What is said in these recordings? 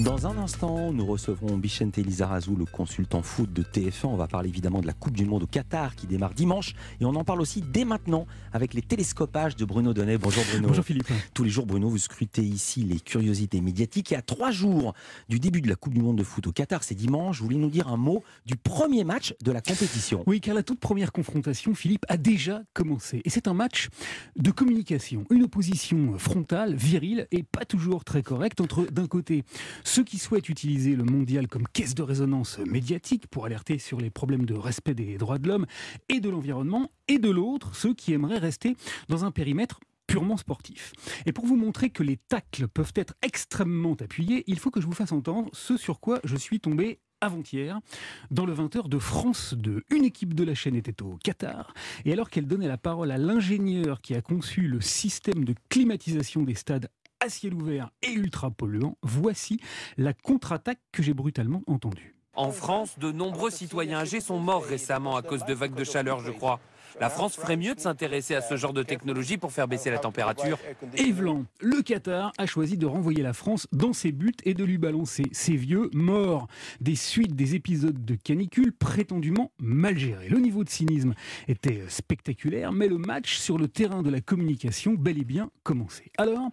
Dans un instant, nous recevrons Bichente Lizarazu, le consultant foot de TF1. On va parler évidemment de la Coupe du Monde au Qatar qui démarre dimanche. Et on en parle aussi dès maintenant avec les télescopages de Bruno Donnet. Bonjour Bruno. Bonjour Philippe. Tous les jours, Bruno, vous scrutez ici les curiosités médiatiques. Et à trois jours du début de la Coupe du Monde de foot au Qatar, c'est dimanche, vous voulez nous dire un mot du premier match de la compétition? Oui, car la toute première confrontation, Philippe, a déjà commencé. Et c'est un match de communication. Une opposition frontale, virile et pas toujours très correcte entre, d'un côté, ceux qui souhaitent utiliser le mondial comme caisse de résonance médiatique pour alerter sur les problèmes de respect des droits de l'homme et de l'environnement, et de l'autre, ceux qui aimeraient rester dans un périmètre purement sportif. Et pour vous montrer que les tacles peuvent être extrêmement appuyés, il faut que je vous fasse entendre ce sur quoi je suis tombé avant-hier dans le 20h de France 2. Une équipe de la chaîne était au Qatar et alors qu'elle donnait la parole à l'ingénieur qui a conçu le système de climatisation des stades à ciel ouvert et ultra polluant, voici la contre-attaque que j'ai brutalement entendue. En France, de nombreux citoyens âgés sont morts récemment à cause de vagues de chaleur, je crois. La France ferait mieux de s'intéresser à ce genre de technologie pour faire baisser la température. Evlan, le Qatar a choisi de renvoyer la France dans ses buts et de lui balancer ses vieux morts des suites des épisodes de canicule prétendument mal gérés. Le niveau de cynisme était spectaculaire, mais le match sur le terrain de la communication bel et bien commencé. Alors,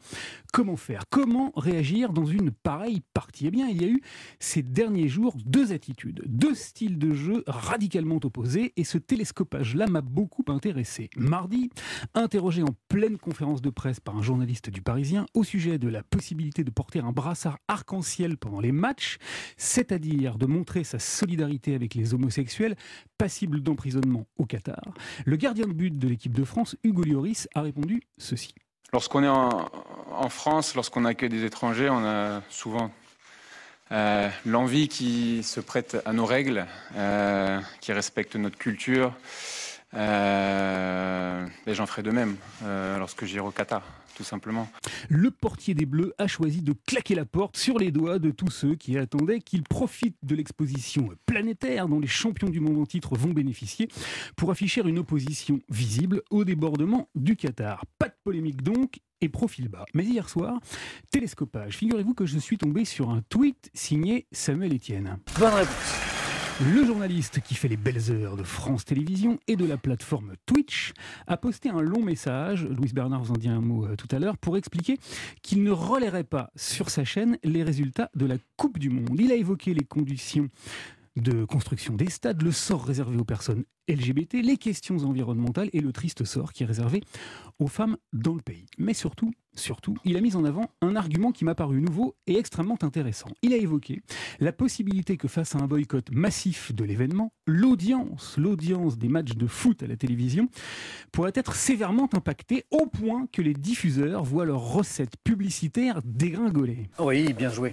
comment faire? Comment réagir dans une pareille partie? Eh bien, il y a eu ces derniers jours deux attitudes, deux styles de jeu radicalement opposés, et ce télescopage-là m'a beaucoup intéressé. Mardi, interrogé en pleine conférence de presse par un journaliste du Parisien au sujet de la possibilité de porter un brassard arc-en-ciel pendant les matchs, c'est-à-dire de montrer sa solidarité avec les homosexuels passibles d'emprisonnement au Qatar, le gardien de but de l'équipe de France, Hugo Lloris, a répondu ceci. Lorsqu'on est en, en France, lorsqu'on accueille des étrangers, on a souvent euh, l'envie qui se prête à nos règles, euh, qui respecte notre culture. Euh, et j'en ferai de même euh, lorsque j'irai au Qatar, tout simplement. Le portier des Bleus a choisi de claquer la porte sur les doigts de tous ceux qui attendaient qu'il profite de l'exposition planétaire dont les champions du monde en titre vont bénéficier pour afficher une opposition visible au débordement du Qatar. Pas de polémique donc, et profil bas. Mais hier soir, télescopage. Figurez-vous que je suis tombé sur un tweet signé Samuel Etienne. Bonne réponse. Le journaliste qui fait les belles heures de France Télévisions et de la plateforme Twitch a posté un long message, Louis Bernard vous en dit un mot euh, tout à l'heure, pour expliquer qu'il ne relayerait pas sur sa chaîne les résultats de la Coupe du Monde. Il a évoqué les conditions de construction des stades, le sort réservé aux personnes LGBT, les questions environnementales et le triste sort qui est réservé aux femmes dans le pays. Mais surtout, surtout, il a mis en avant un argument qui m'a paru nouveau et extrêmement intéressant. Il a évoqué la possibilité que face à un boycott massif de l'événement, l'audience, l'audience des matchs de foot à la télévision pourrait être sévèrement impactée au point que les diffuseurs voient leurs recettes publicitaires dégringoler. Oui, bien joué.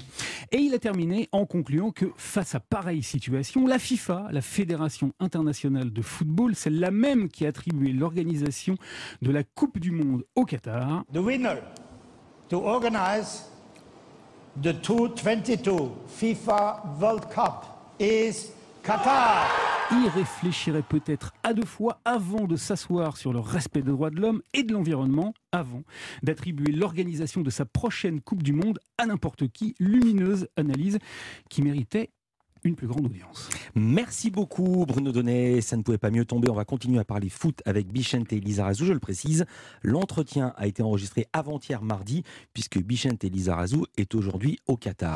Et il a terminé en concluant que face à pareille situation, la FIFA, la Fédération internationale de football, celle-là même qui a attribué l'organisation de la Coupe du Monde au Qatar, The winner to organize the 2022 FIFA World Cup is Qatar. y réfléchirait peut-être à deux fois avant de s'asseoir sur le respect des droits de l'homme et de l'environnement, avant d'attribuer l'organisation de sa prochaine Coupe du Monde à n'importe qui. Lumineuse analyse qui méritait une plus grande audience. Merci beaucoup Bruno Donnet, ça ne pouvait pas mieux tomber. On va continuer à parler foot avec Bichente Lizarazu, je le précise. L'entretien a été enregistré avant-hier mardi puisque Bichente Lizarazu est aujourd'hui au Qatar.